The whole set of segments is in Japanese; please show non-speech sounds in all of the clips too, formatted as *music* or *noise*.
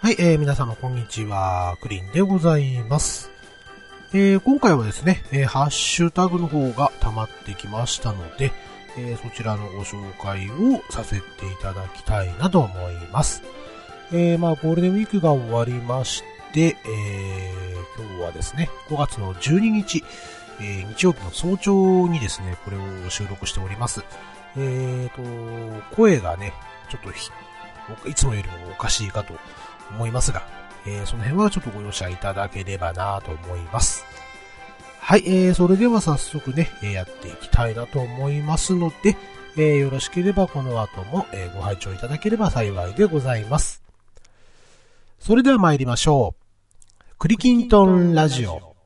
はい、えー、皆様こんにちは、クリンでございます。えー、今回はですね、えー、ハッシュタグの方が溜まってきましたので、え、そちらのご紹介をさせていただきたいなと思います。え、まあ、ゴールデンウィークが終わりまして、え、今日はですね、5月の12日、え、日曜日の早朝にですね、これを収録しております。えーと、声がね、ちょっといつもよりもおかしいかと思いますが、えー、その辺はちょっとご容赦いただければなと思います。はい、えー、それでは早速ね、えやっていきたいなと思いますので、えーよろしければこの後も、えご拝聴いただければ幸いでございます。それでは参りましょう。クリキントンラジオ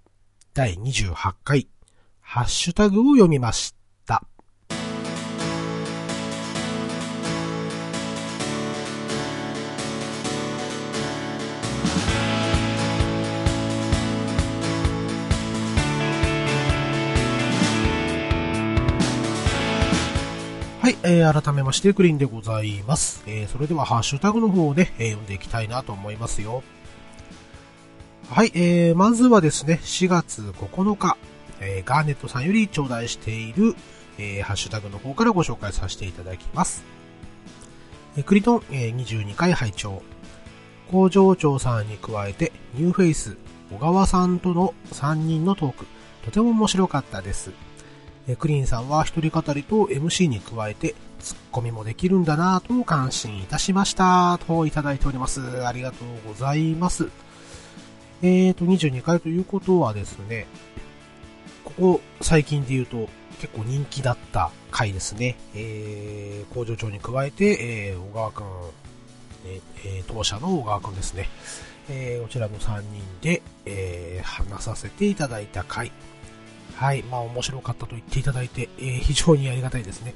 第28回ハッシュタグを読みました。えー、改めまして、クリーンでございます。えー、それでは、ハッシュタグの方をね、えー読んでいきたいなと思いますよ。はい、えー、まずはですね、4月9日、えー、ガーネットさんより頂戴している、えー、ハッシュタグの方からご紹介させていただきます。えー、クリトン、えー、22回拝聴工場長さんに加えて、ニューフェイス、小川さんとの3人のトーク、とても面白かったです。えクリーンさんは一人語りと MC に加えて、ツッコミもできるんだなぁと感心いたしました。といただいております。ありがとうございます。えーと、22回ということはですね、ここ最近で言うと結構人気だった回ですね。えー、工場長に加えて、えー、小川くん、えーえー当社の小川くんですね。えー、こちらの3人で、えー話させていただいた回。はい。まあ、面白かったと言っていただいて、えー *laughs* 非常にありがたいですね。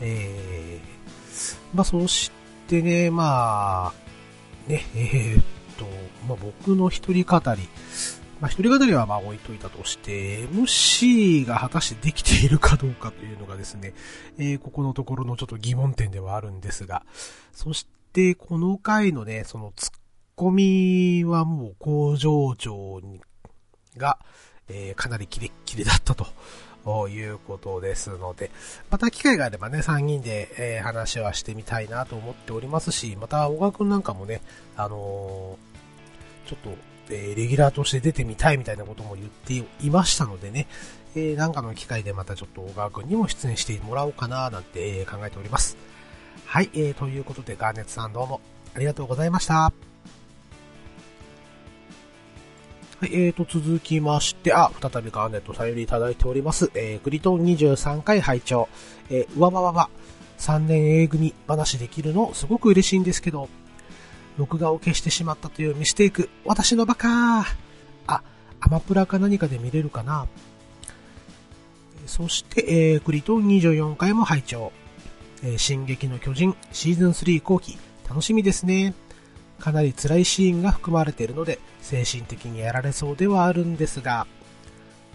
えーまあ、そしてね、まあ、ね、えーっと、まあ、僕の一人語り。まあ、一人語りはまあ置いといたとして、MC が果たしてできているかどうかというのがですね、えーここのところのちょっと疑問点ではあるんですが、そして、この回のね、そのツッコミはもう工場長が、えーかなりキレッキレだったと。いうことですので、また機会があればね、3人で、えー話はしてみたいなと思っておりますし、また小川くんなんかもね、あのーちょっと、えーレギュラーとして出てみたいみたいなことも言っていましたのでね、えーなんかの機会でまたちょっと小川くんにも出演してもらおうかななんて、え考えております。はい、えーということでガーネットさんどうもありがとうございました。はい、えーと、続きまして、あ、再びガーネットさんよりいただいております。えー、クリトン23回拝聴。えー、うわわわわ、3年 A 組話できるのすごく嬉しいんですけど、録画を消してしまったというミステイク、私のバカー。あ、アマプラか何かで見れるかな。そして、えー、クリトン24回も拝聴。えー進撃の巨人シーズン3後期、楽しみですね。かなり辛いシーンが含まれているので、精神的にやられそうではあるんですが、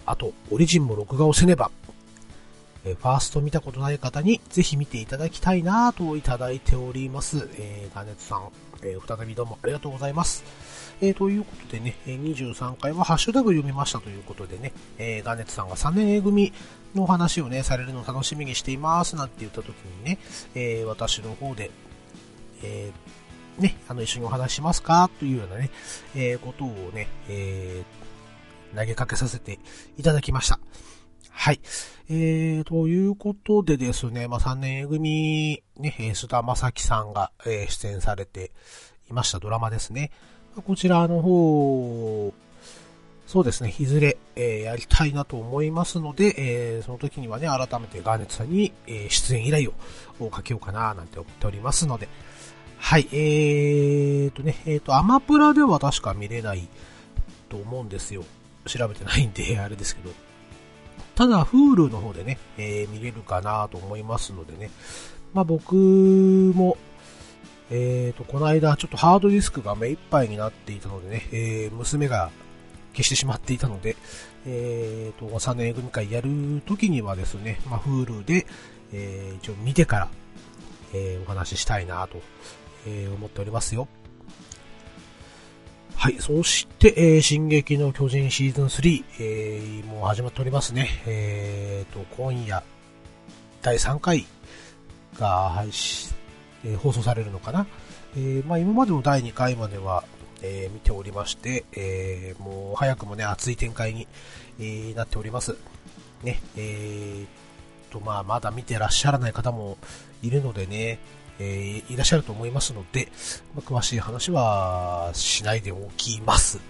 あと、オリジンも録画をせねば、えファースト見たことない方にぜひ見ていただきたいなといただいております。えー、ガネツさん、えー再びどうもありがとうございます。えー、ということでね、23回はハッシュタグ読みましたということでね、えー、ガネツさんが3年 A 組の話をね、されるのを楽しみにしていますなんて言った時にね、えー私の方で、えーね、あの、一緒にお話しますか？というようなね、えーことをね、えー投げかけさせていただきました。はい。えー、ということでですね、まあ、3年 A 組、ね、えー須田正樹さんが、えー出演されていましたドラマですね。こちらの方、そうですね、いずれ、えーやりたいなと思いますので、えーその時にはね、改めてガーネットさんに、えー出演依頼をかけようかな、なんて思っておりますので、はい、えーとね、えーと、アマプラでは確か見れないと思うんですよ。調べてないんで、*laughs* あれですけど。ただ、Hulu の方でね、えー見れるかなと思いますのでね。まあ僕も、えーと、この間ちょっとハードディスクが目いっぱいになっていたのでね、えー娘が消してしまっていたので、えーと、3年組会やる時にはですね、まあ Hulu で、えー一応見てから、えーお話ししたいなと、え思っておりますよ。はい。そして、えー、進撃の巨人シーズン3、えー、もう始まっておりますね。えーと、今夜、第3回が配信、えー、放送されるのかな。えー、まあ今までの第2回までは、えー、見ておりまして、えー、もう早くもね、熱い展開に、えー、なっております。ね、えー、と、まあまだ見てらっしゃらない方もいるのでね、えー、いらっしゃると思いますので、まあ、詳しい話はしないでおきます。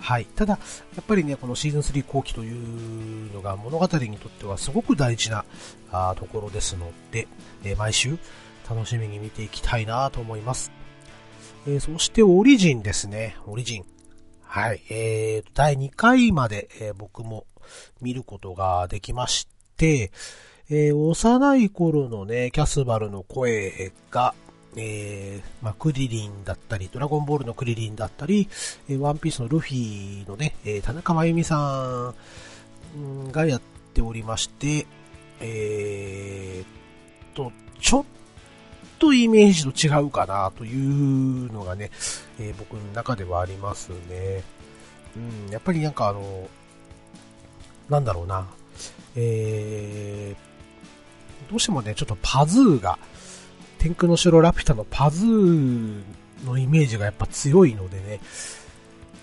はい。ただ、やっぱりね、このシーズン3後期というのが物語にとってはすごく大事なあところですので、えー、毎週楽しみに見ていきたいなと思います。えー、そしてオリジンですね。オリジン。はい。えー、第2回まで、えー、僕も見ることができまして、えー、幼い頃のね、キャスバルの声が、えー、まあ、クリリンだったり、ドラゴンボールのクリリンだったり、えー、ワンピースのルフィのね、えー、田中真由美さんがやっておりまして、えー、と、ちょっとイメージと違うかなというのがね、えー、僕の中ではありますね。うん、やっぱりなんかあの、なんだろうな、えー、どうしてもね、ちょっとパズーが、天空の城ラピュタのパズーのイメージがやっぱ強いのでね、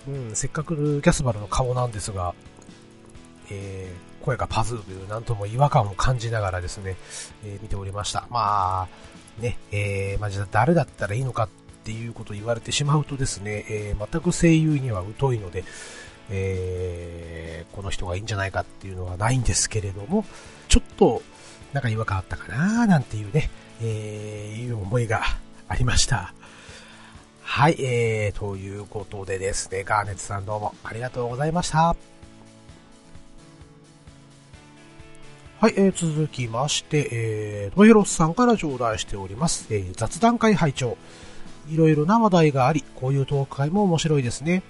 うん、せっかくキャスバルの顔なんですが、えー、声がパズーというなんとも違和感を感じながらですね、えー、見ておりました。まあ、ね、えー、まあ、じゃあ誰だったらいいのかっていうことを言われてしまうとですね、えー、全く声優には疎いので、えー、この人がいいんじゃないかっていうのはないんですけれども、ちょっと、なんか違和感あったかななんていうね、えー、いう思いがありました。はい、えー、ということでですね、ガーネットさんどうもありがとうございました。はい、えー、続きまして、えー、トヘロスさんから頂戴しております。えー、雑談会拝聴いろいろな話題があり、こういうトーク会も面白いですね。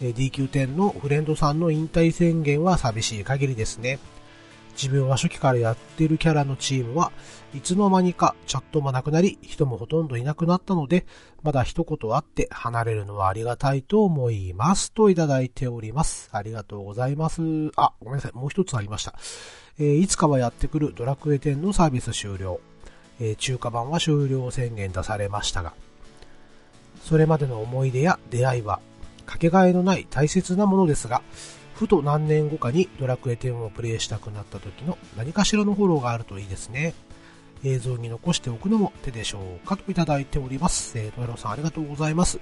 えー、DQ10 のフレンドさんの引退宣言は寂しい限りですね。自分は初期からやってるキャラのチームはいつの間にかチャットもなくなり、人もほとんどいなくなったので、まだ一言あって離れるのはありがたいと思います。といただいております。ありがとうございます。あ、ごめんなさい。もう一つありました。えー、いつかはやってくるドラクエ10のサービス終了。えー、中華版は終了宣言出されましたが、それまでの思い出や出会いは、かけがえのない大切なものですが、ふと何年後かにドラクエ10をプレイしたくなった時の何かしらのフォローがあるといいですね。映像に残しておくのも手でしょうかといただいております。えー、トエロさんありがとうございます。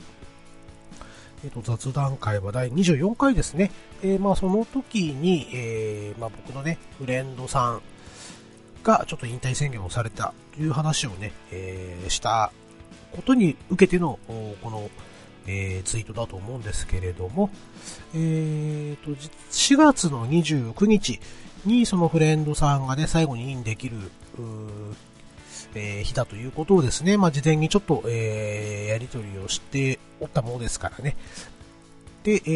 えっ、ー、と、雑談会は第24回ですね。えー、まあその時に、えー、まあ僕のね、フレンドさんがちょっと引退宣言をされたという話をね、えー、したことに受けての、この、えー、ツイートだと思うんですけれども、えーと、4月の29日にそのフレンドさんがね、最後にインできる、えー、日だということをですね、まあ、事前にちょっと、えー、やり取りをしておったものですからね。で、え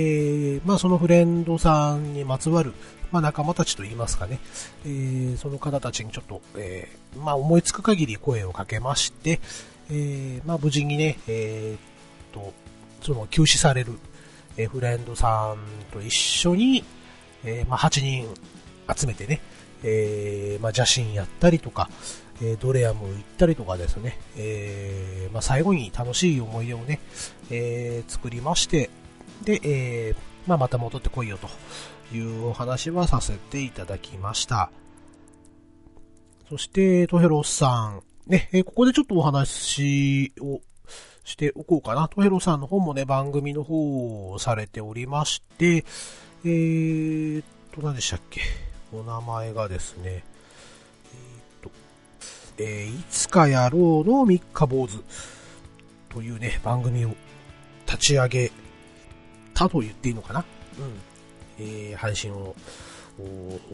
ー、まあ、そのフレンドさんにまつわる、まあ、仲間たちと言いますかね、えー、その方たちにちょっと、えー、まあ、思いつく限り声をかけまして、えー、まあ、無事にね、えー、と、その休止される、えフレンドさんと一緒に、えまあ、8人集めてね、え、まあ、邪神やったりとか、えドレアム行ったりとかですね、え、まあ、最後に楽しい思い出をね、え、作りまして、で、え、まあ、また戻ってこいよというお話はさせていただきました。そして、トヘロスさん、ね、えここでちょっとお話をしておこうかな。トヘロさんの方もね、番組の方をされておりまして、えーっと、何でしたっけ？お名前がですね、えー、っと、えー、いつかやろうの三日坊主というね、番組を立ち上げたと言っていいのかな？うん。えー、配信を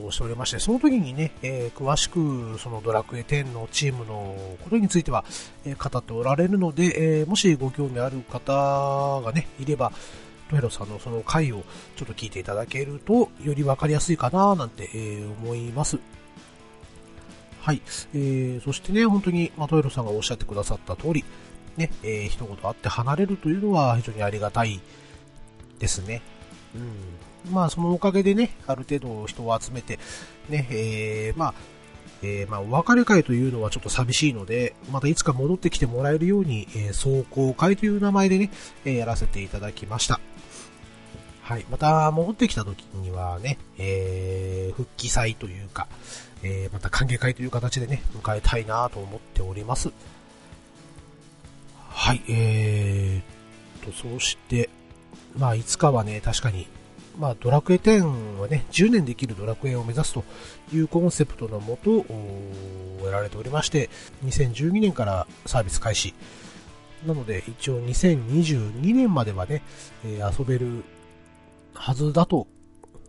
をしておりまして、その時にね、えー、詳しくそのドラクエ10のチームのことについては、えー、語っておられるので、えー、もしご興味ある方がね、いれば、トヘロさんのその回をちょっと聞いていただけると、よりわかりやすいかななんて、え、思います。はい。えー、そしてね、本当に、まあ、トヘロさんがおっしゃってくださった通り、ね、えー、一言あって離れるというのは非常にありがたいですね。うん。まあ、そのおかげでね、ある程度人を集めて、ね、えー、まあ、えー、まあ、お別れ会というのはちょっと寂しいので、またいつか戻ってきてもらえるように、えー、壮行会という名前でね、えー、やらせていただきました。はい。また戻ってきた時にはね、えー、復帰祭というか、えー、また歓迎会という形でね、迎えたいなと思っております。はい、えーと、そして、まあ、いつかはね、確かにまあ、ドラクエ10はね、10年できるドラクエを目指すというコンセプトのもと、やられておりまして、2012年からサービス開始。なので、一応2022年まではね、えー、遊べるはずだと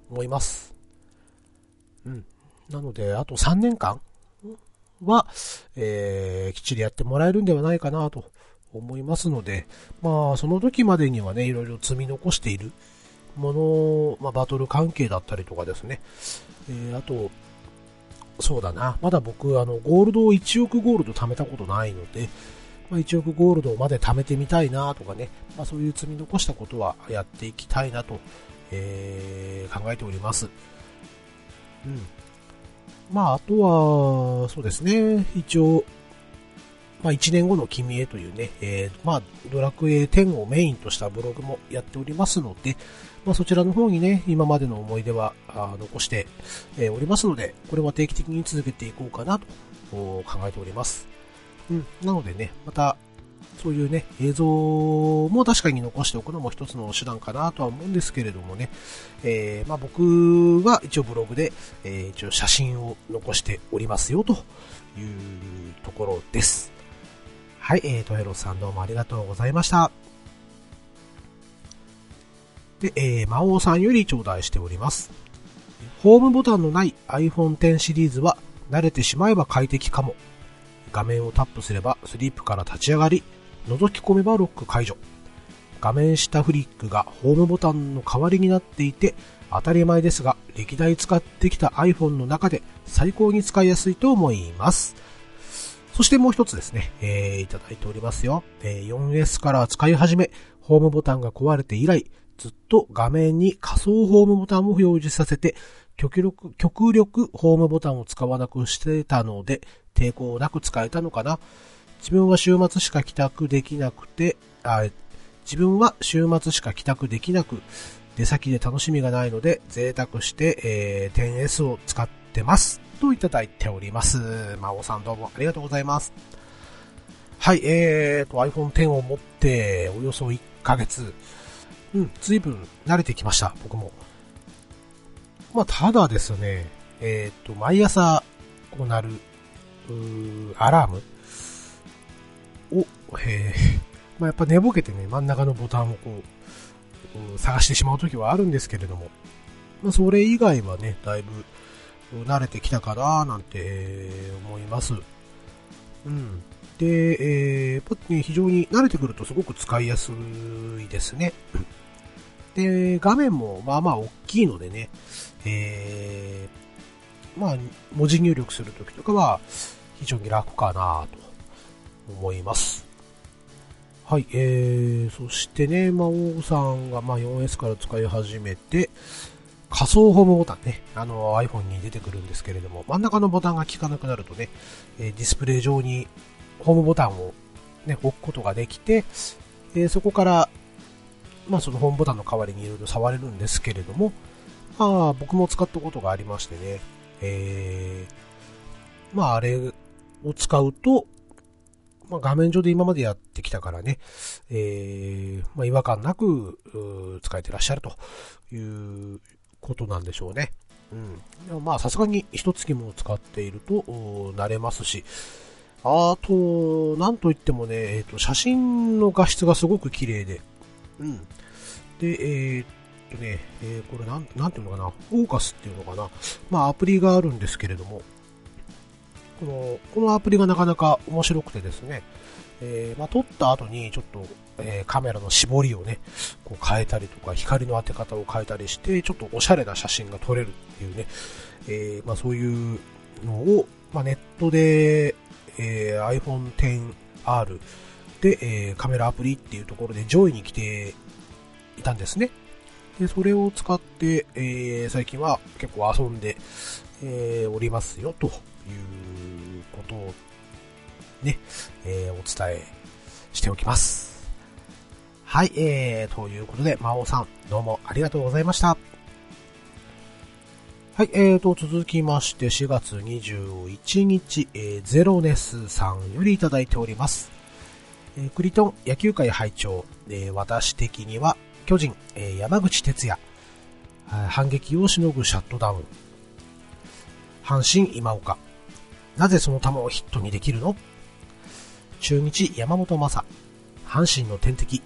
思います。うん。なので、あと3年間は、えー、きっちりやってもらえるんではないかなと思いますので、まあ、その時までにはね、いろいろ積み残しているもの、まあ、バトル関係だったりとかですね。えー、あと、そうだな。まだ僕、あの、ゴールドを1億ゴールド貯めたことないので、まあ、1億ゴールドまで貯めてみたいなとかね、まあ、そういう積み残したことはやっていきたいなと、えー、考えております。うん。まあ、あとは、そうですね、一応、まあ、1年後の君へというね、えー、まあ、ドラクエ10をメインとしたブログもやっておりますので、まあ、そちらの方にね、今までの思い出は残して、えおりますので、これは定期的に続けていこうかなと考えております。うん。なのでね、また、そういうね、映像も確かに残しておくのも一つの手段かなとは思うんですけれどもね、えー、まあ僕は一応ブログで、えー、一応写真を残しておりますよというところです。はい、えー、トヘロさんどうもありがとうございました。で、えー、魔王さんより頂戴しております。ホームボタンのない iPhone X シリーズは慣れてしまえば快適かも。画面をタップすればスリープから立ち上がり、覗き込めばロック解除。画面下フリックがホームボタンの代わりになっていて、当たり前ですが、歴代使ってきた iPhone の中で最高に使いやすいと思います。そしてもう一つですね、えー、いただいておりますよ。えー、4S から使い始め、ホームボタンが壊れて以来、ずっと画面に仮想ホームボタンを表示させて、極力、極力ホームボタンを使わなくしてたので、抵抗なく使えたのかな。自分は週末しか帰宅できなくて、あ自分は週末しか帰宅できなく、出先で楽しみがないので、贅沢して、えー、10S を使ってます。といただいております。まおさんどうもありがとうございます。はい、えーと、iPhone X を持って、およそ1ヶ月、うん、随分慣れてきました、僕も。まあ、ただですね、えっ、ー、と、毎朝、こうなる、うアラームを、え、*laughs* まあ、やっぱ寝ぼけてね、真ん中のボタンをこう、探してしまうときはあるんですけれども、まあ、それ以外はね、だいぶ、慣れてきたかななんて思います。うん。で、えー、非常に慣れてくるとすごく使いやすいですね。で、画面もまあまあ大きいのでね、えー、まあ、文字入力するときとかは非常に楽かなと思います。はい、えー、そしてね、魔王さんがまあ 4S から使い始めて、仮想ホームボタンね、あの iPhone に出てくるんですけれども、真ん中のボタンが効かなくなるとね、えディスプレイ上にホームボタンをね、置くことができて、えそこからまあそのホームボタンの代わりにいろいろ触れるんですけれども、まあ僕も使ったことがありましてね、えー、まああれを使うと、まあ画面上で今までやってきたからね、えー、まあ違和感なく使えてらっしゃるということなんでしょうね。うん。でもまあさすがに一月も使っていると慣れますし、あと、なんといってもね、えっ、ー、と、写真の画質がすごく綺麗で、うん。で、えー、っとね、えー、これなん、なんていうのかな、フォーカスっていうのかな、まあアプリがあるんですけれども、この、このアプリがなかなか面白くてですね、えー、まあ、撮った後にちょっと、えー、カメラの絞りをね、こう変えたりとか、光の当て方を変えたりして、ちょっとおしゃれな写真が撮れるっていうね、えー、まあ、そういうのを、まあ、ネットで、え iPhone XR で、えー、カメラアプリっていうところで上位に来ていたんですね。でそれを使って、えー、最近は結構遊んで、えー、おりますよ、ということをね、えー、お伝えしておきます。はい、えー、ということで、魔王さん、どうもありがとうございました。はい、えーと、続きまして、4月21日、えー、ゼロネスさんよりいただいております。えー、クリトン野球界拝聴、えー、私的には、巨人、え、山口哲也、反撃をしのぐシャットダウン、阪神今岡、なぜその球をヒットにできるの？中日山本正、阪神の天敵、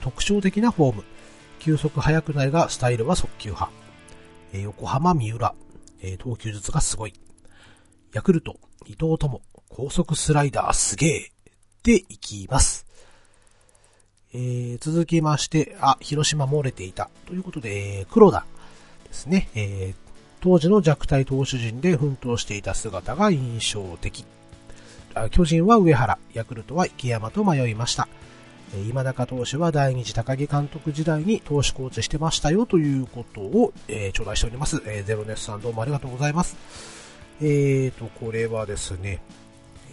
特徴的なフォーム、球速速くないがスタイルは速球派、え横浜三浦、え投球術がすごい、ヤクルト伊藤友、高速スライダーすげえ、でいきます。えー、続きまして、あ、広島漏れていた。ということで、えー、黒田ですね。えー、当時の弱体投手陣で奮闘していた姿が印象的。巨人は上原、ヤクルトは池山と迷いました。今中投手は第二次高木監督時代に投手コーチしてましたよということを、えー、頂戴しております。えー、ゼロネスさんどうもありがとうございます。えーと、これはですね、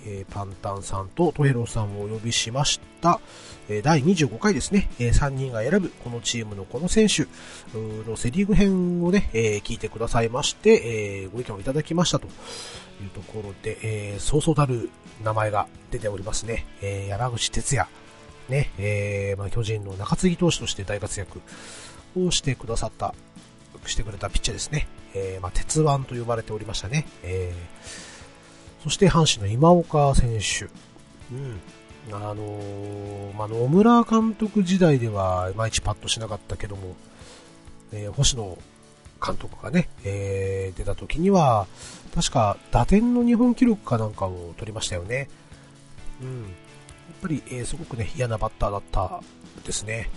えー、パンタンさんとトヘロさんをお呼びしました、えー、第25回ですね、えー、3人が選ぶこのチームのこの選手のセリーグ編をね、えー、聞いてくださいまして、えー、ご意見をいただきましたというところで、えー、そうそうたる名前が出ておりますね。えー、山口哲也、ね、えー、まあ、巨人の中継ぎ投手として大活躍をしてくださった、してくれたピッチャーですね。えー、まあ、鉄腕と呼ばれておりましたね。えー、そして阪神の今岡選手。うん。あのー、まあ、野村監督時代では、いまいちパッとしなかったけども、えー、星野監督がね、えー、出た時には、確か打点の日本記録かなんかを取りましたよね。うん。やっぱり、えー、すごくね、嫌なバッターだったですね。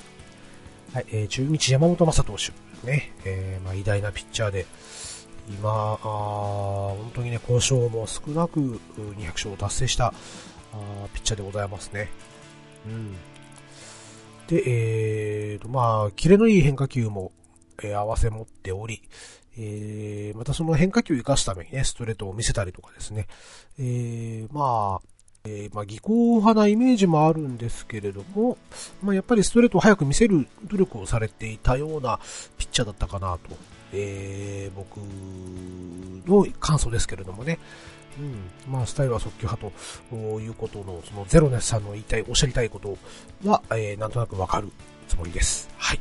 はい、えー、中日山本正投手。ね、えー、まあ、偉大なピッチャーで、今、本当にね、交渉も少なく200勝を達成したあピッチャーでございますね。うん。で、えーと、まあ、キレのいい変化球も、えー、合わせ持っており、えー、またその変化球を生かすためにね、ストレートを見せたりとかですね、えー、まあ、えー、まあ、技巧派なイメージもあるんですけれども、まあ、やっぱりストレートを早く見せる努力をされていたようなピッチャーだったかなと、えー、僕の感想ですけれどもね。うん。まあ、スタイルは速球派ということの、そのゼロネスさんの言いたい、おっしゃりたいことは、えー、なんとなくわかるつもりです。はい。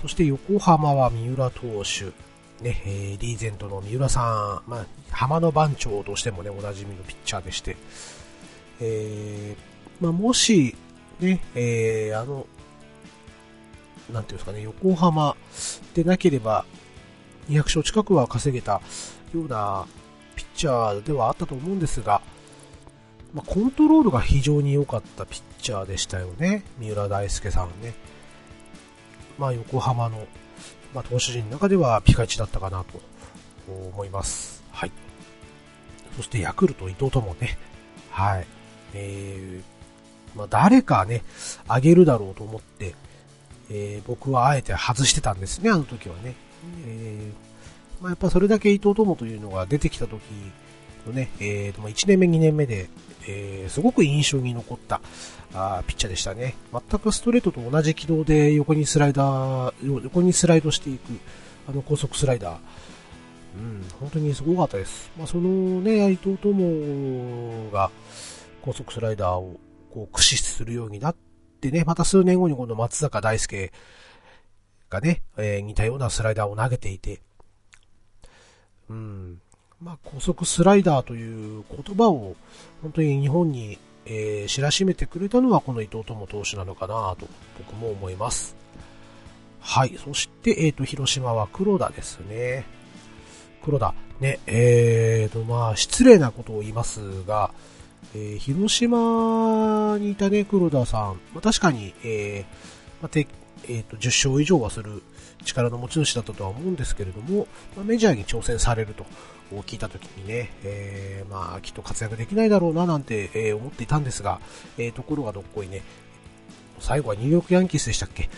そして横浜は三浦投手。ね、えー、リーゼントの三浦さん、まあ、浜の番長としてもね、おなじみのピッチャーでして、えー、まあ、もし、ね、えー、あの、なんていうんですかね、横浜でなければ、200勝近くは稼げたようなピッチャーではあったと思うんですが、まあ、コントロールが非常に良かったピッチャーでしたよね、三浦大輔さんね。まあ、横浜の、まあ、投手陣の中ではピカイチだったかなと思います。はい。そしてヤクルト伊藤ともね、はい。えー、まあ、誰かね、あげるだろうと思って、えー、僕はあえて外してたんですね、あの時はね。えー、まあ、やっぱそれだけ伊藤友というのが出てきた時のね、えー、1年目、2年目で、えー、すごく印象に残ったあピッチャーでしたね。全くストレートと同じ軌道で横にスライダー、横にスライドしていく、あの高速スライダー。うん、本当にすごかったです。まあ、そのね、伊藤友が高速スライダーをこう駆使するようになってね、また数年後にこの松坂大輔がね、えー、似たようなスライダーを投げていて、うん、まあ、高速スライダーという言葉を本当に日本に、えー、知らしめてくれたのはこの伊藤友投手なのかなと僕も思います。はい。そして、えっ、ー、と、広島は黒田ですね。黒田。ね、えーと、まあ、失礼なことを言いますが、えー、広島にいたね、黒田さん。まあ、確かに、えー、まあ、て、え、ー、と、10勝以上はする力の持ち主だったとは思うんですけれども、まあ、メジャーに挑戦されると聞いたときにね、えー、まあ、きっと活躍できないだろうななんて、えー、思っていたんですが、えー、ところがどっこいね、最後はニューヨークヤンキースでしたっけ？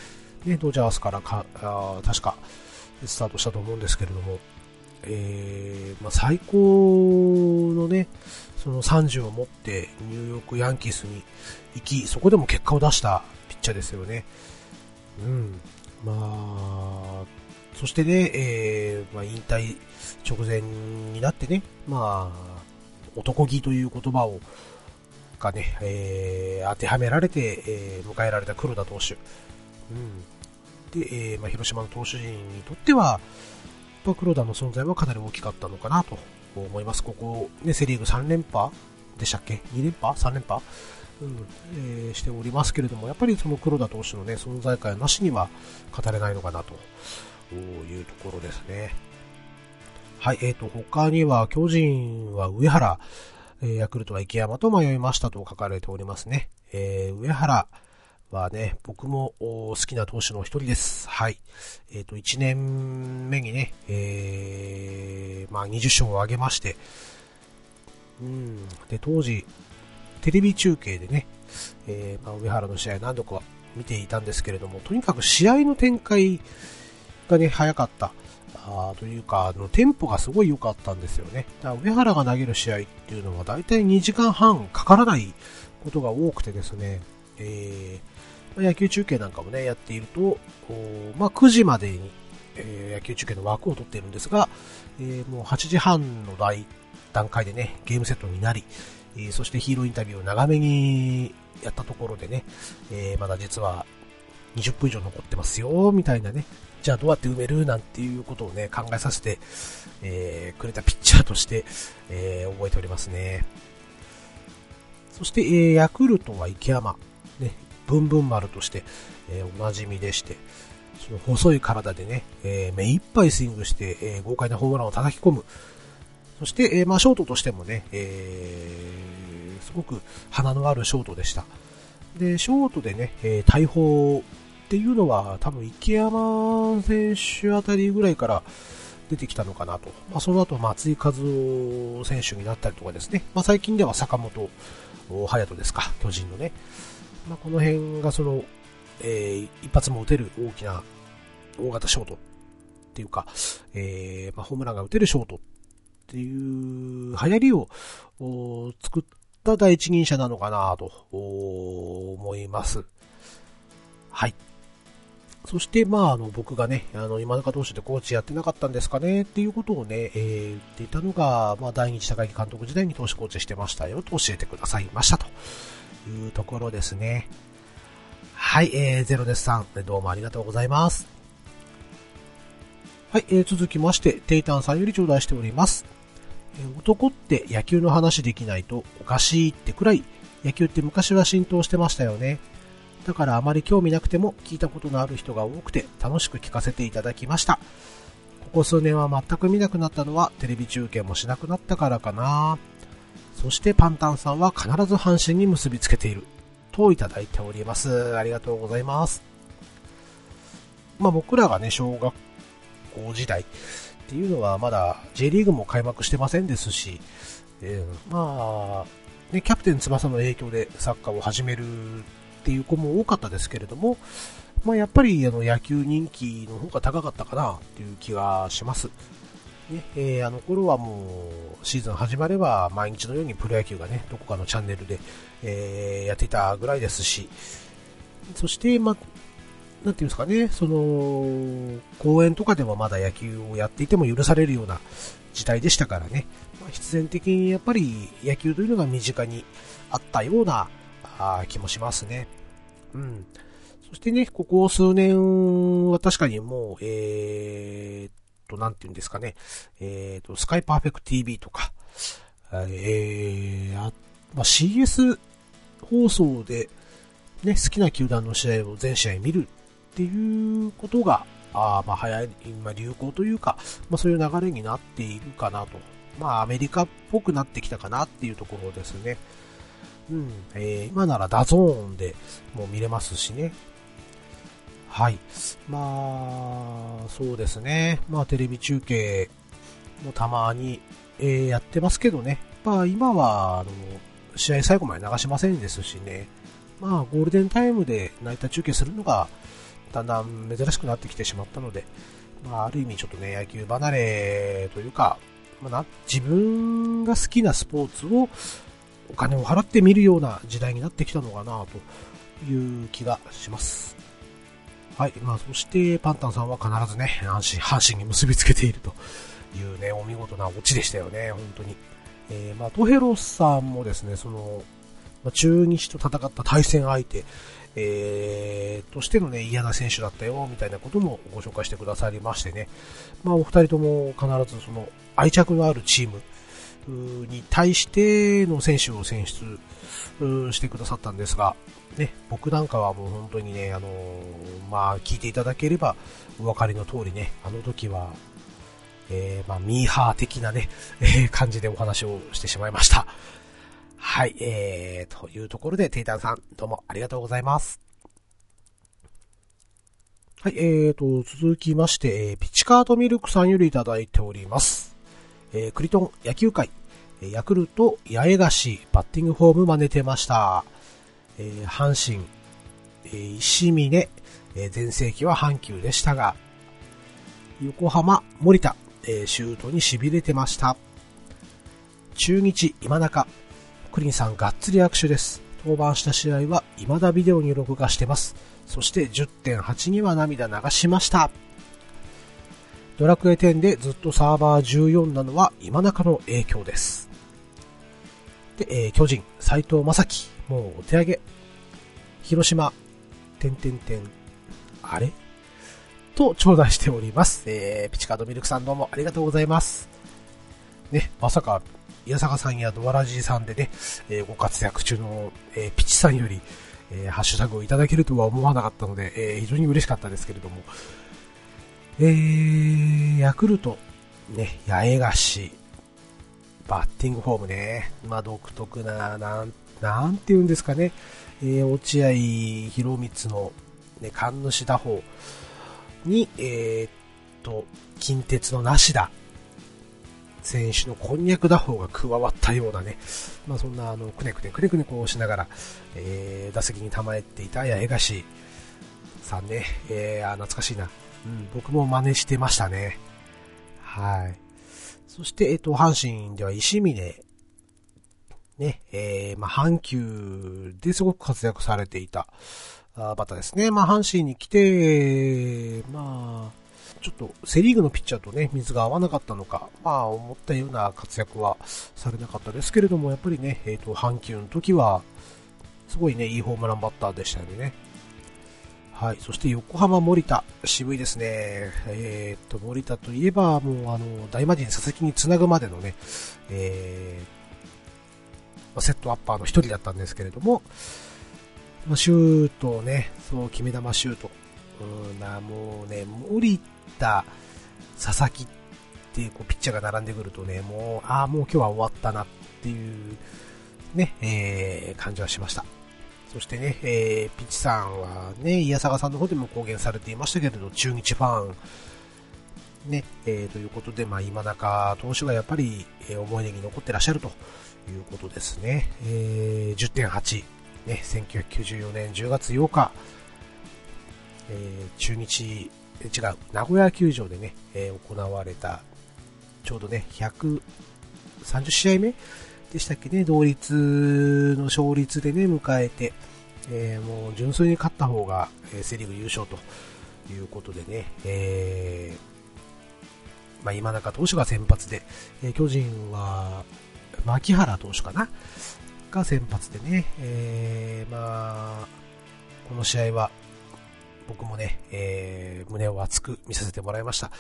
ね、ドジャースからか、あ確か、スタートしたと思うんですけれども、えー、まあ、最高のね、その30を持ってニューヨークヤンキースに行き、そこでも結果を出したピッチャーですよね。うん。まあ、そしてね、えー、まあ、引退直前になってね、まあ、男気という言葉を、がね、えー、当てはめられて、えー、迎えられた黒田投手。うん。で、えー、まあ、広島の投手陣にとっては、黒田の存在はかなり大きかったのかなと思います。ここ、ね、セリーグ3連覇でしたっけ ?2 連覇 ?3 連覇？うん、えー、しておりますけれども、やっぱりその黒田投手のね、存在感なしには語れないのかなというところですね。はい、え、ー、と、他には、巨人は上原、え、ヤクルトは池山と迷いましたと書かれておりますね。えー、上原はね、僕も好きな投手の一人です。はい。えっ、ー、と、1年目にね、えー、まあ、20勝を挙げまして、うん、で、当時、テレビ中継でね、えー、まあ、上原の試合何度か見ていたんですけれども、とにかく試合の展開がね、早かった。あというか、あの、テンポがすごい良かったんですよね。だから上原が投げる試合っていうのは大体2時間半かからないことが多くてですね、えー、野球中継なんかもね、やっていると、まあ、9時までに、えー、野球中継の枠を取っているんですが、えー、もう8時半の段階でね、ゲームセットになり、え、そしてヒーローインタビューを長めにやったところでね、え、まだ実は20分以上残ってますよ、みたいなね、じゃあどうやって埋めるなんていうことをね、考えさせて、えー、くれたピッチャーとして、えー、覚えておりますね。そして、えー、ヤクルトは池山、ね、ブンブン丸として、え、おなじみでして、その細い体でね、え、目いっぱいスイングして、え、豪快なホームランを叩き込む。そして、えー、まあ、ショートとしてもね、えー、すごく鼻のあるショートでした。で、ショートでね、えー、大砲っていうのは多分池山選手あたりぐらいから出てきたのかなと。まあ、その後松井和夫選手になったりとかですね。まあ、最近では坂本隼人ですか、巨人のね。まあ、この辺がその、えー、一発も打てる大きな大型ショートっていうか、えー、まあ、ホームランが打てるショートっていう流行りを作った第一人者なのかなと思います。はい。そして、まあ、あの、僕がね、あの、今中投手でコーチやってなかったんですかねっていうことをね、えー、言っていたのが、まあ、第二次高木監督時代に投手コーチしてましたよと教えてくださいましたというところですね。はい、えー、ゼロデスさん、どうもありがとうございます。はい、えー、続きまして、テイタンさんより頂戴しております。男って野球の話できないとおかしいってくらい、野球って昔は浸透してましたよね。だからあまり興味なくても聞いたことのある人が多くて楽しく聞かせていただきました。ここ数年は全く見なくなったのはテレビ中継もしなくなったからかな。そしてパンタンさんは必ず阪神に結びつけている。といただいております。ありがとうございます。まあ僕らがね、小学校時代っていうのはまだ J リーグも開幕してませんですし、えー、まあ、ね、キャプテン翼の影響でサッカーを始めるっていう子も多かったですけれども、まあ、やっぱりあの野球人気の方が高かったかなっていう気がします。ねえー、あの頃はもうシーズン始まれば毎日のようにプロ野球がね、どこかのチャンネルで、えー、やっていたぐらいですし、そして、まあ、なんていうんですかね、その、公園とかでもまだ野球をやっていても許されるような時代でしたからね、まあ、必然的にやっぱり野球というのが身近にあったようなあ気もしますね。うん。そしてね、ここ数年は確かにもう、えー、っと、なんて言うんですかね、えー、っと、スカイパーフェクト TV とか、えー、あまあ、CS 放送で、ね、好きな球団の試合を全試合見るっていうことが、あまあ、早い、今流行というか、まあ、そういう流れになっているかなと。まあ、アメリカっぽくなってきたかなっていうところですね。うん、えー、今ならダゾーンでもう見れますしね。はい。まあ、そうですね。まあ、テレビ中継もたまに、えー、やってますけどね。まあ、今は、あの、試合最後まで流しませんですしね。まあ、ゴールデンタイムでナイター中継するのがだんだん珍しくなってきてしまったので、まあ、ある意味ちょっとね、野球離れというか、まあ、自分が好きなスポーツをお金を払って見るような時代になってきたのかなという気がします。はい。まあ、そして、パンタンさんは必ずね、阪神、阪神に結びつけているというね、お見事なオチでしたよね、本当に。えー、まあ、トヘロさんもですね、その、ま、中日と戦った対戦相手、えー、としてのね、嫌な選手だったよ、みたいなこともご紹介してくださりましてね。まあ、お二人とも必ずその、愛着のあるチームに対しての選手を選出してくださったんですが、ね、僕なんかはもう本当にね、あの、まあ、聞いていただければお分かりの通りね、あの時は、えー、まあ、ミーハー的なね、えー、感じでお話をしてしまいました。はい、えー、というところで、テイタンさん、どうもありがとうございます。はい、えーと、続きまして、えー、ピチカートミルクさんよりいただいております。えー、クリトン野球界、えヤクルト、八重樫、バッティングフォーム真似てました。えー、阪神、えー、石峰、えー、前世紀は阪急でしたが、横浜、森田、え、シュートに痺れてました。中日、今中、クリンさんがっつり握手です。登板した試合は未だビデオに録画してます。そして10.8には涙流しました。ドラクエ10でずっとサーバー14なのは今中の影響です。で、えー、巨人、斎藤正樹、もうお手上げ。広島、てんてんてん、あれ？と頂戴しております。えー、ピチカードミルクさんどうもありがとうございます。ね、まさか宮坂さんやドアラジーさんでね、えー、ご活躍中の、えー、ピチさんより、えー、ハッシュタグをいただけるとは思わなかったので、え非常に嬉しかったですけれども、えー、ヤクルト、ね、八重樫、バッティングフォームね、まあ、独特な、なん、なんて言うんですかね、えー、落合博光の、ね、神主打法に、えー、っと、近鉄のなしだ、選手のこんにゃく打法が加わったようなね、まあそんなあの、くねくねくねくねこうしながら、えー、打席に構えていた八重樫さんね、えー、あ、懐かしいな。うん、僕も真似してましたね。はい。そして、えっ、と、阪神では石峰、ね、えー、まあ、阪急ですごく活躍されていた、あバタですね。まあ、阪神に来て、まあ、ちょっとセリーグのピッチャーとね、水が合わなかったのか、まあ思ったような活躍はされなかったですけれども、やっぱりね、えっ、ー、と、阪急の時は、すごいね、いいホームランバッターでしたよね。はい。そして横浜森田。渋いですね。えっ、ー、と、森田といえば、もうあの、大魔神佐々木につなぐまでのね、えー、セットアッパーの一人だったんですけれども、ま、シュートをね、そう、決め球シュート。うんな、もうね、森田、佐々木っていうこうピッチャーが並んでくるとね、もう、ああ、もう今日は終わったなっていう、ね、えー、感じはしました。そしてね、えー、ピッチさんはね、イヤサガさんの方でも公言されていましたけれど、中日ファン、ね、えー、ということで、まあ、今中投手がやっぱり、えー、思い出に残ってらっしゃるということですね。えー、10.8、ね、1994年10月8日、えー、中日違う、名古屋球場でね、えー、行われた、ちょうどね、130試合目でしたっけね、同率の勝率でね、迎えて、えー、もう純粋に勝った方が、えー、セリーグ優勝ということでね、えー、まあ、今中投手が先発で、え、巨人は、牧原投手かなが先発でね、え、まあ、この試合は、僕もね、えー、胸を熱く見させてもらいました。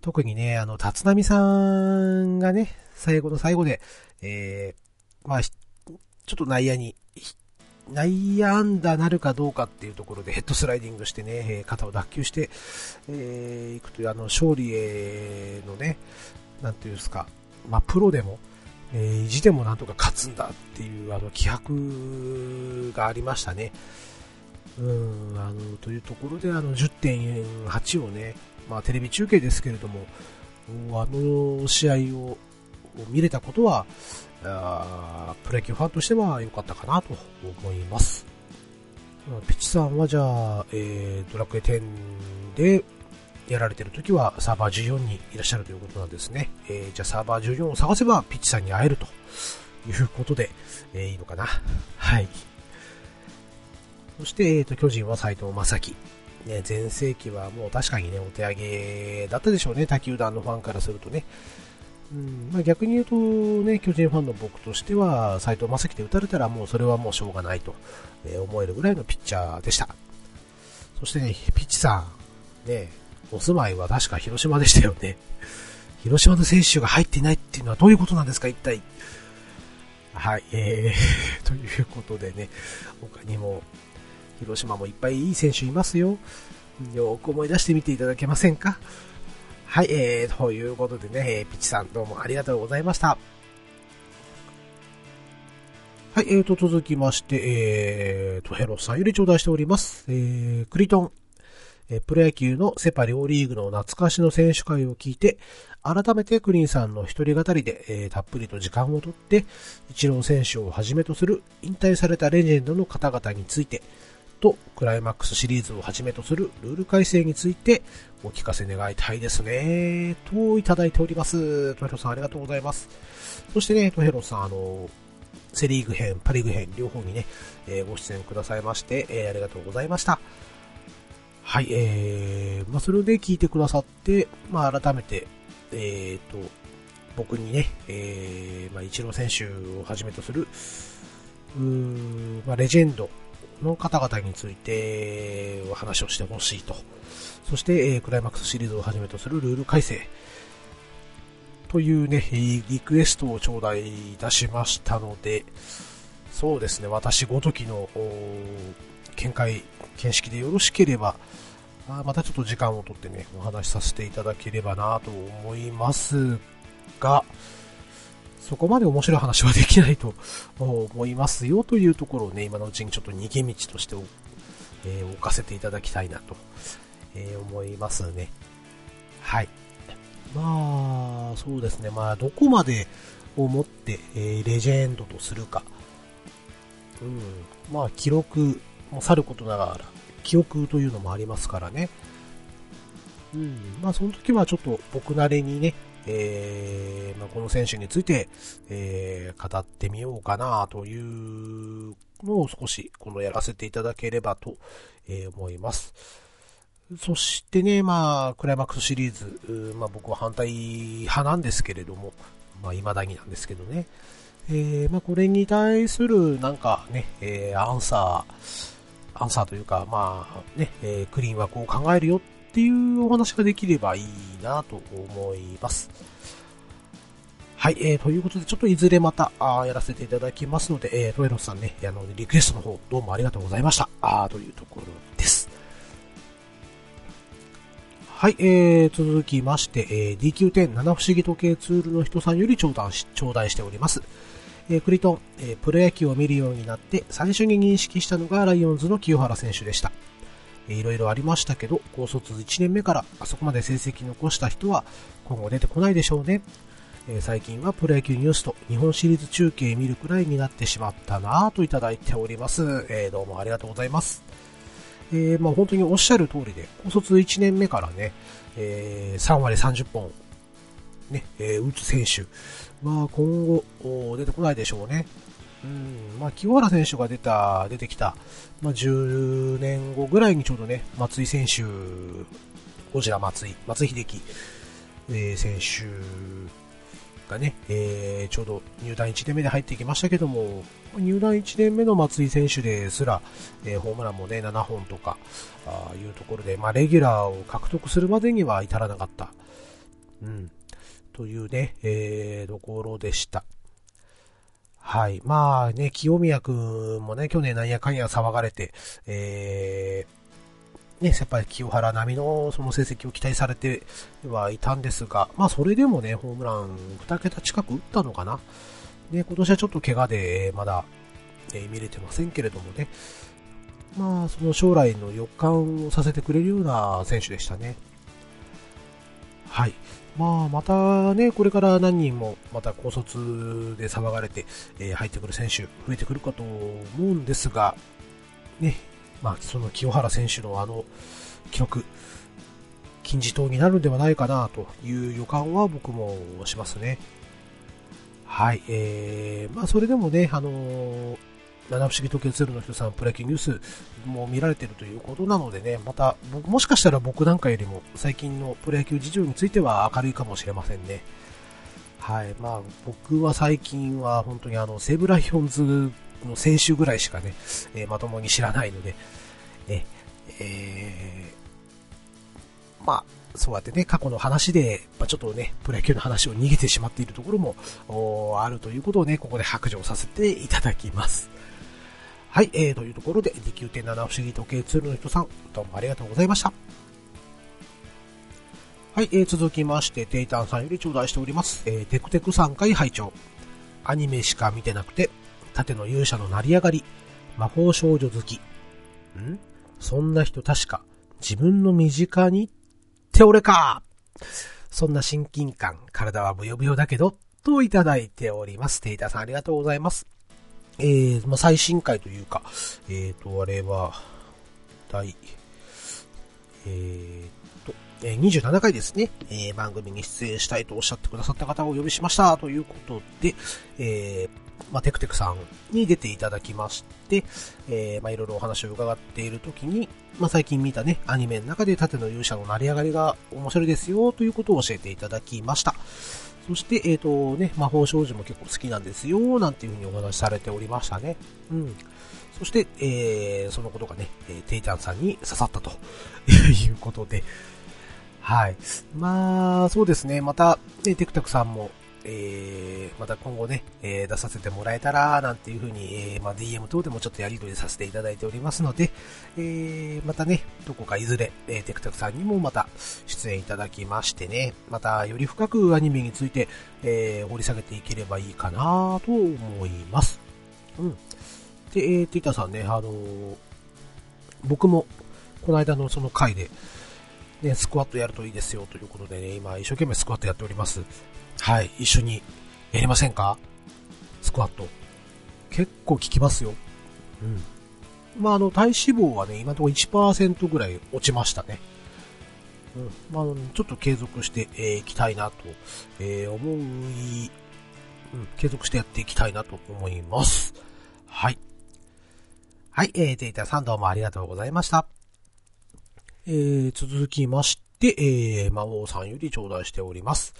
特にね、あの、立浪さんがね、最後の最後で、えー、まあ、ちょっと内野に、内野安打なるかどうかっていうところでヘッドスライディングしてね、肩を脱臼して、えー、いくという、あの、勝利へのね、なんていうんですか、まあ、プロでも、えー、意地でもなんとか勝つんだっていう、あの、気迫がありましたね。うん、あの、というところで、あの、10.8をね、まあ、テレビ中継ですけれども、あの試合を見れたことは、あプロ野球ファンとしては良かったかなと思います。ピッチさんはじゃあ、えー、ドラクエ10でやられてる時はサーバー14にいらっしゃるということなんですね。えー、じゃあサーバー14を探せばピッチさんに会えるということで、えー、いいのかな。はい。そして、え、ー、と、巨人は斎藤正樹。ね、前世紀はもう確かにね、お手上げだったでしょうね、他球団のファンからするとね。うんまあ、逆に言うと、ね、巨人ファンの僕としては、斎藤正樹で打たれたらもうそれはもうしょうがないと、え思えるぐらいのピッチャーでした。そしてね、ピッチさん、ね、お住まいは確か広島でしたよね。広島の選手が入っていないっていうのはどういうことなんですか、一体。はい、えー、*laughs* ということでね、他にも、広島もいっぱいいい選手いますよ。よく思い出してみていただけませんか？はい、えー、ということでね、ピチさんどうもありがとうございました。はい、えーと、続きまして、えーと、ヘロスさんより頂戴しております。えー、クリトン。えプロ野球のセパ両リーグの懐かしの選手会を聞いて、改めてクリンさんの一人語りで、えー、たっぷりと時間をとって、イチロー選手をはじめとする引退されたレジェンドの方々について、と、クライマックスシリーズをはじめとするルール改正についてお聞かせ願いたいですね。といただいております。トヘロさんありがとうございます。そしてね、トヘロさん、あの、セリーグ編、パリーグ編、両方にね、えー、ご出演くださいまして、えー、ありがとうございました。はい、えー、まあ、それで聞いてくださって、まあ、改めて、えーと、僕にね、えー、まあ、イチロー選手をはじめとする、うーまあ、レジェンドの方々についてお話をしてほしいと。そして、え、クライマックスシリーズをはじめとするルール改正というね、リクエストを頂戴いたしましたので、そうですね、私ごときの見解、見識でよろしければ、またちょっと時間をとってね、お話しさせていただければなと思いますが、そこまで面白い話はできないと *laughs* 思いますよというところをね、今のうちにちょっと逃げ道としてえー、置かせていただきたいなと、えー、思いますね。はい。まあ、そうですね。まあ、どこまでをもって、えー、レジェンドとするか。うん。まあ、記録もさることながら、記憶というのもありますからね。うん。まあ、その時はちょっと僕なりにね、えー、まあ、この選手について、えー、語ってみようかなというのを少しこのやらせていただければと、え、思います。そしてね、まあ、クライマックスシリーズ、まあ僕は反対派なんですけれども、まあ未だになんですけどね、えー、まあこれに対するなんかね、えー、アンサー、アンサーというか、まあね、えー、クリーンはこう考えるよっていうお話ができればいいなと思います。はい、えー、ということで、ちょっといずれまた、あやらせていただきますので、えー、トエロスさんね、あの、リクエストの方、どうもありがとうございました。あというところです。はい、えー、続きまして、えー、DQ10 七不思議時計ツールの人さんより頂戴し頂戴しております。えー、クリトン、えー、プロ野球を見るようになって最初に認識したのがライオンズの清原選手でした。いろいろありましたけど、高卒1年目からあそこまで成績残した人は今後出てこないでしょうね。えー、最近はプロ野球ニュースと日本シリーズ中継見るくらいになってしまったなぁといただいております。えー、どうもありがとうございます。えー、まあ本当におっしゃる通りで、高卒1年目からね、え、3割30本、ね、え、打つ選手は今後出てこないでしょうね。うん、まあ、清原選手が出た、出てきた、まあ、10年後ぐらいにちょうどね、松井選手、ゴジラ松井、松井秀喜、えー、選手がね、えー、ちょうど入団1年目で入ってきましたけども、入団1年目の松井選手ですら、えー、ホームランもね、7本とか、あいうところで、まあ、レギュラーを獲得するまでには至らなかった。うん。というね、えー、ところでした。はい。まあね、清宮くんもね、去年なんやかんや騒がれて、えー、ね、先輩清原並みのその成績を期待されてはいたんですが、まあそれでもね、ホームラン2桁近く打ったのかな。ね、今年はちょっと怪我でまだ、え、見れてませんけれどもね、まあその将来の予感をさせてくれるような選手でしたね。はい。まあ、またね、これから何人もまた高卒で騒がれて、えー、入ってくる選手増えてくるかと思うんですが、ね、まあ、その清原選手のあの記録、金字塔になるんではないかなという予感は僕もしますね。はい、えー、まあそれでもね、あのー、七不思議時計ツールの人さん、プロ野球ニュースも見られてるということなのでね、また、もしかしたら僕なんかよりも最近のプロ野球事情については明るいかもしれませんね。はい、まあ僕は最近は本当にあの、西武ライオンズの選手ぐらいしかね、えー、まともに知らないので、ね、えー、まあ、そうやってね、過去の話で、まあ、ちょっとね、プロ野球の話を逃げてしまっているところも、あるということをね、ここで白状させていただきます。はい、えー、というところで、2.7不思議時計ツールの人さん、どうもありがとうございました。はい、えー、続きまして、テイタンさんより頂戴しております。えー、テクテク3回拝聴アニメしか見てなくて、盾の勇者の成り上がり、魔法少女好き。ん？そんな人確か、自分の身近にって俺かそんな親近感、体はブヨブヨだけど、といただいております。テイタさんありがとうございます。えー、まあ、最新回というか、えーと、あれは、第、えーと、え27回ですね、えー、番組に出演したいとおっしゃってくださった方をお呼びしました。ということで、え、まあ、テクテクさんに出ていただきまして、え、ま、いろいろお話を伺っているときに、まあ、最近見たね、アニメの中で盾の勇者の成り上がりが面白いですよ、ということを教えていただきました。そして、えっ、ー、とね、魔法少女も結構好きなんですよ、なんていうふうにお話しされておりましたね。うん。そして、えー、そのことがね、テイタンさんに刺さったと *laughs* いうことで、はい。まあ、そうですね。また、ね、テクタクさんも、えー、また今後ね、えー、出させてもらえたら、なんていう風に、えー、まあ、DM 等でもちょっとやり取りさせていただいておりますので、えー、またね、どこかいずれ、えー、テクテクさんにもまた出演いただきましてね、またより深くアニメについて、えー、掘り下げていければいいかなと思います。うん。で、えー、ティータさんね、あのー、僕も、この間のその回で、ね、スクワットやるといいですよということでね、今一生懸命スクワットやっております。はい、一緒にやりませんか？スクワット。結構効きますよ。うん。まあ、あの、体脂肪はね、今のところ1%ぐらい落ちましたね。うん。まあ、ちょっと継続してい、えー、きたいなと、えー、思い、うん、継続してやっていきたいなと思います。はい。はい、えー、データさんどうもありがとうございました。えー、続きまして、えー、魔王さんより頂戴しております。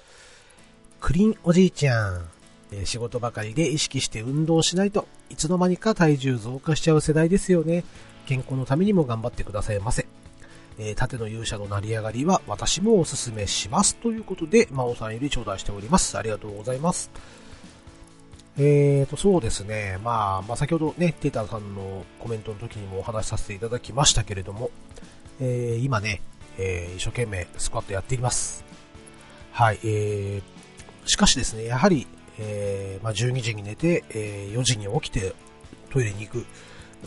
クリンおじいちゃん。え仕事ばかりで意識して運動しないといつの間にか体重増加しちゃう世代ですよね。健康のためにも頑張ってくださいませ。えー、盾の勇者の成り上がりは私もおすすめします。ということで、魔王さんより頂戴しております。ありがとうございます。えーと、そうですね。まあ、まあ、先ほどね、テータさんのコメントの時にもお話しさせていただきましたけれども、えー、今ね、えー、一生懸命スクワットやっています。はい、えー、しかしですね、やはり、えー、まあ、12時に寝て、えー、4時に起きてトイレに行く。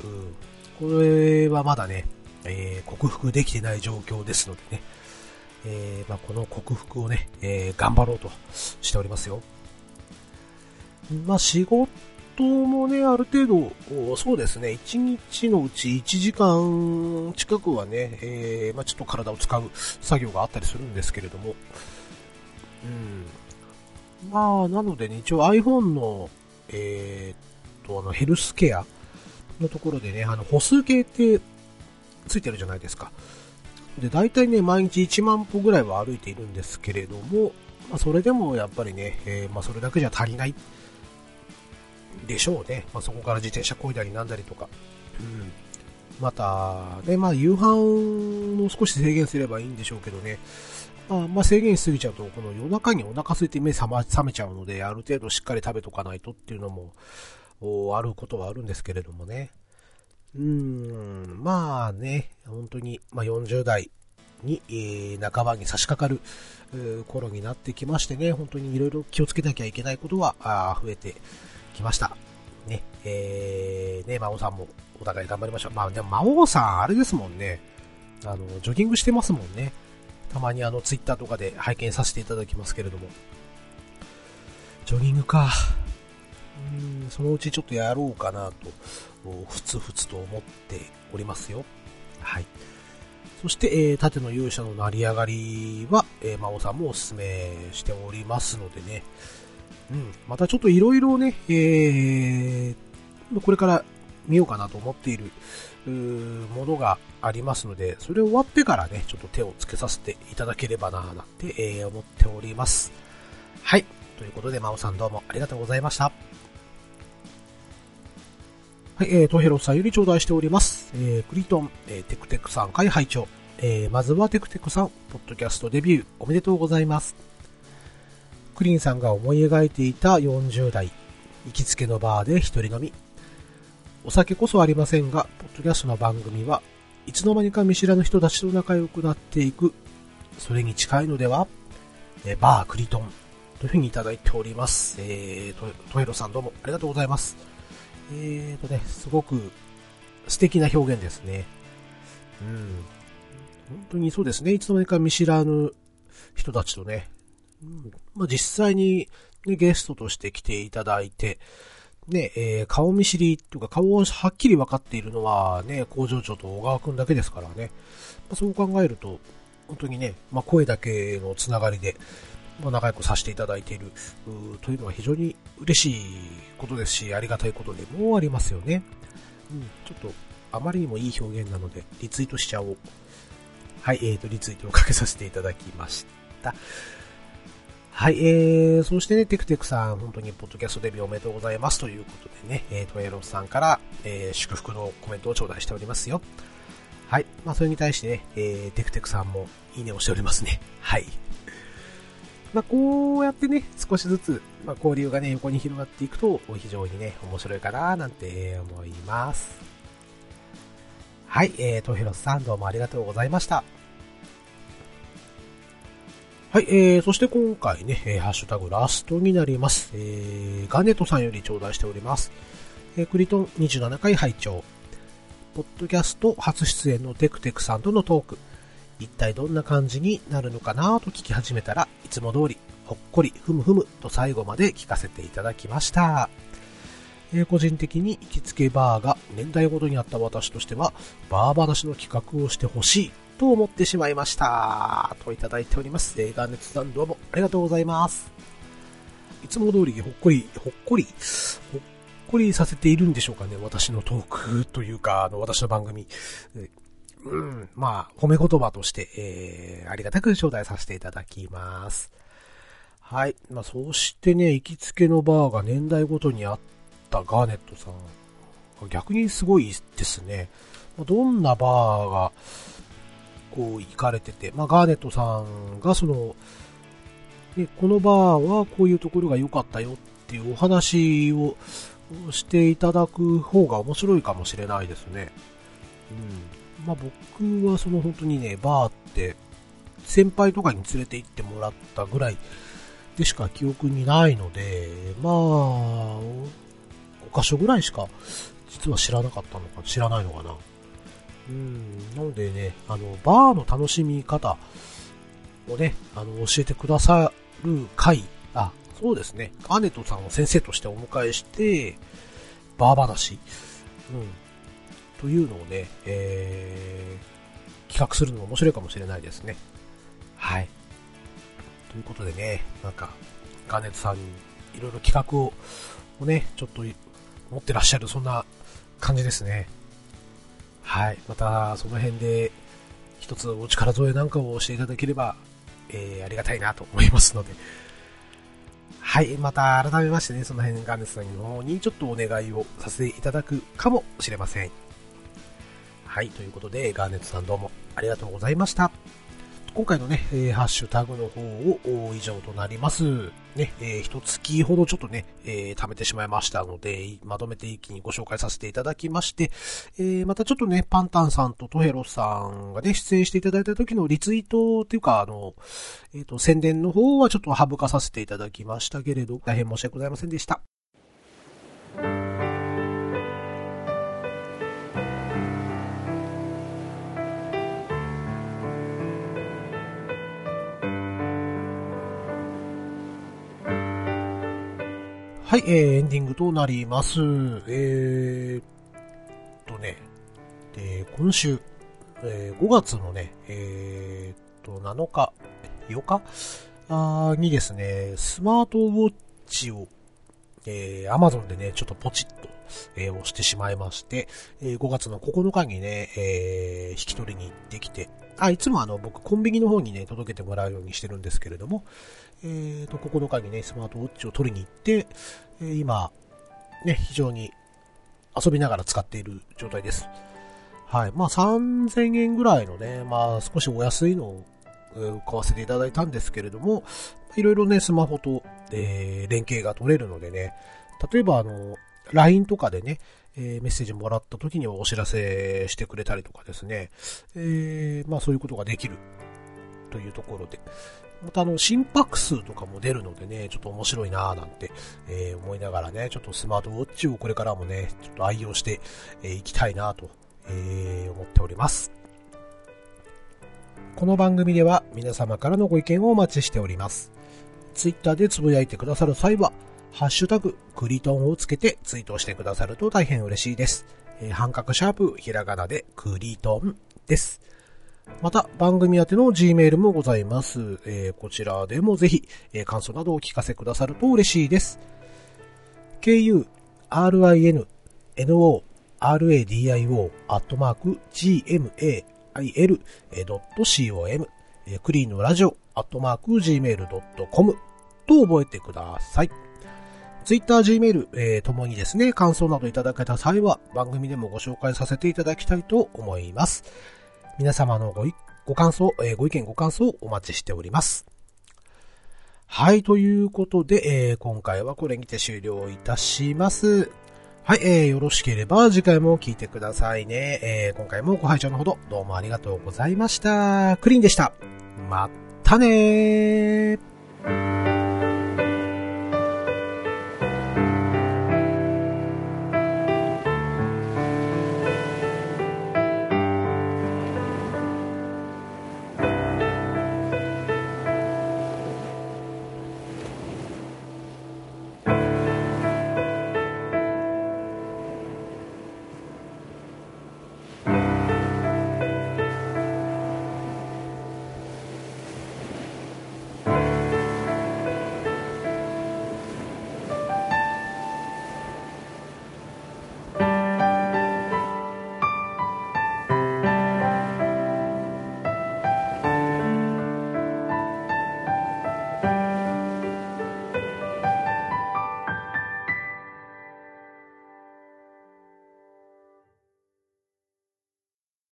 うん、これはまだね、えー、克服できてない状況ですのでね、えー、まあ、この克服をね、えー、頑張ろうとしておりますよ。まあ、仕事もね、ある程度、そうですね、1日のうち1時間近くはね、え、まあ、ちょっと体を使う作業があったりするんですけれども、うん、まあ、なのでね、一応 iPhone の、えー、っと、あの、ヘルスケアのところでね、あの、歩数計ってついてるじゃないですか。で、大体ね、毎日1万歩ぐらいは歩いているんですけれども、まあ、それでもやっぱりね、えー、まあ、それだけじゃ足りないでしょうね。まあ、そこから自転車こいだりなんだりとか。うん。また、ね、まあ、夕飯を少し制限すればいいんでしょうけどね。あまあ、制限しすぎちゃうと、この夜中にお腹空いて目覚ま、覚めちゃうので、ある程度しっかり食べとかないとっていうのも、あることはあるんですけれどもね。うん、まあね、本当に、まあ、40代に、えー、半ばに差し掛かる、頃になってきましてね、本当にいろいろ気をつけなきゃいけないことは、あ増えてきました。ね、えー、ね、魔王さんもお互い頑張りましょう。まあ、でも魔王さん、あれですもんね。あの、ジョギングしてますもんね。たまにあのツイッターとかで拝見させていただきますけれども。ジョギングか。うんそのうちちょっとやろうかなと、ふつふつと思っておりますよ。はい。そして、えー、縦の勇者の成り上がりは、えー、魔王さんもお勧めしておりますのでね。うん。またちょっといろいろね、えー、これから見ようかなと思っている、ものがありますので、それ終わってからね、ちょっと手をつけさせていただければなぁなんて、えー、思っております。はい。ということで、まおさんどうもありがとうございました。はい、えー、トヘロさんより頂戴しております。えー、クリトン、えー、テクテクさん会拝聴えー、まずはテクテクさん、ポッドキャストデビューおめでとうございます。クリンさんが思い描いていた40代、行きつけのバーで一人飲み。お酒こそありませんが、ポッドキャストの番組はいつの間にか見知らぬ人たちと仲良くなっていく、それに近いのでは、えバークリトンというふうにいただいております。えー、トトヘロさんどうもありがとうございます。えーとね、すごく素敵な表現ですね。うん。本当にそうですね。いつの間にか見知らぬ人たちとね、うん、まあ、実際に、ね、ゲストとして来ていただいて、ね、えー、顔見知りというか顔をはっきり分かっているのはね、工場長と小川くんだけですからね。まあ、そう考えると、本当にね、まあ、声だけのつながりで、まあ、仲良くさせていただいているというのは非常に嬉しいことですし、ありがたいことでもありますよね。うん、ちょっと、あまりにもいい表現なので、リツイートしちゃおう。はい、えーと、リツイートをかけさせていただきました。はい、えー、そしてね、テクテクさん、本当にポッドキャストデビューおめでとうございますということでね、えー、トエロスさんから、えー、祝福のコメントを頂戴しておりますよ。はい、まあ、それに対してね、えー、テクテクさんもいいねをしておりますね。はい。まあ、こうやってね、少しずつ、まあ、交流がね、横に広がっていくと、非常にね、面白いかな、なんて思います。はい、えー、トヘロスさんどうもありがとうございました。はい、えー、そして今回ね、え、ハッシュタグラストになります。えー、ガネットさんより頂戴しております。えー、クリトン27回拝聴ポッドキャスト初出演のテクテクさんとのトーク。一体どんな感じになるのかなと聞き始めたらいつも通り、ほっこり、ふむふむと最後まで聞かせていただきました。えー、個人的に行きつけバーが年代ごとにあった私としては、バー話の企画をしてほしいと思ってしまいました。といただいております。映画熱さんどうもありがとうございます。いつも通りほっこり、ほっこり、ほっこりさせているんでしょうかね。私のトークというか、あの、私の番組。うん、まあ、褒め言葉として、えー、ありがたく招待させていただきます。はい。まあ、そしてね、行きつけのバーが年代ごとにあったガーネットさん。逆にすごいですね。どんなバーが、こう行かれてて、まあ、ガーネットさんがその、ね、このバーはこういうところが良かったよっていうお話をしていただく方が面白いかもしれないですね。うん。まあ、僕はその本当にね、バーって先輩とかに連れて行ってもらったぐらいでしか記憶にないので、まあ、5箇所ぐらいしか実は知らなかったのか、知らないのかな。うん、なのでね、あの、バーの楽しみ方をね、あの、教えてくださる回、あ、そうですね、ガーネットさんを先生としてお迎えして、バー話、うん、というのをね、えー、企画するのも面白いかもしれないですね。はい。ということでね、なんか、ガーネットさんにいろいろ企画をね、ちょっと持ってらっしゃる、そんな感じですね。はい。また、その辺で、一つお力添えなんかをしていただければ、えー、ありがたいなと思いますので。はい。また、改めましてね、その辺、ガーネスさんの方にちょっとお願いをさせていただくかもしれません。はい。ということで、ガーネットさんどうもありがとうございました。今回のね、えー、ハッシュタグの方を以上となります。ね、えー、一月ほどちょっとね、えー、貯めてしまいましたので、まとめて一気にご紹介させていただきまして、えー、またちょっとね、パンタンさんとトヘロさんがね、出演していただいた時のリツイートっていうか、あの、えっ、ー、と、宣伝の方はちょっと省かさせていただきましたけれど、大変申し訳ございませんでした。はい、えー、エンディングとなります。えー、とね、で、今週、えー5月のね、えー、と、7日、8日？あにですね、スマートウォッチを、えー、Amazon でね、ちょっとポチッと、えー押してしまいまして、えー5月の9日にね、えー引き取りに行ってきて、あ、いつもあの、僕、コンビニの方にね、届けてもらうようにしてるんですけれども、えーと、9日にね、スマートウォッチを取りに行って、えー今、ね、非常に遊びながら使っている状態です。はい。まあ、3000円ぐらいのね、まあ、少しお安いのを、買わせていただいたんですけれども、いろいろね、スマホと、えー連携が取れるのでね、例えばあの、LINE とかでね、えーメッセージもらった時にはお知らせしてくれたりとかですね、えーまあそういうことができるというところで、またあの、心拍数とかも出るのでね、ちょっと面白いなぁなんて、えー思いながらね、ちょっとスマートウォッチをこれからもね、ちょっと愛用してえいきたいなぁと、えー思っております。この番組では皆様からのご意見をお待ちしております。ツイッターでつぶやいてくださる際は、ハッシュタグ、クリトンをつけてツイートしてくださると大変嬉しいです。えー半角シャープ、ひらがなでクリトンです。また、番組宛ての Gmail もございます。えーこちらでもぜひ、えー感想などをお聞かせくださると嬉しいです。ku, rin, no, radio, アットマーク、gmail, .com, えクリーンのラジオ、アットマーク、gmail.com と覚えてください。ツイッター、Gmail、えーともにですね、感想などいただけた際は、番組でもご紹介させていただきたいと思います。皆様のごご感想、えーご意見ご感想をお待ちしております。はい、ということで、えー今回はこれにて終了いたします。はい、えーよろしければ次回も聞いてくださいね。えー今回もご拝聴のほどどうもありがとうございました。クリーンでした。またねー。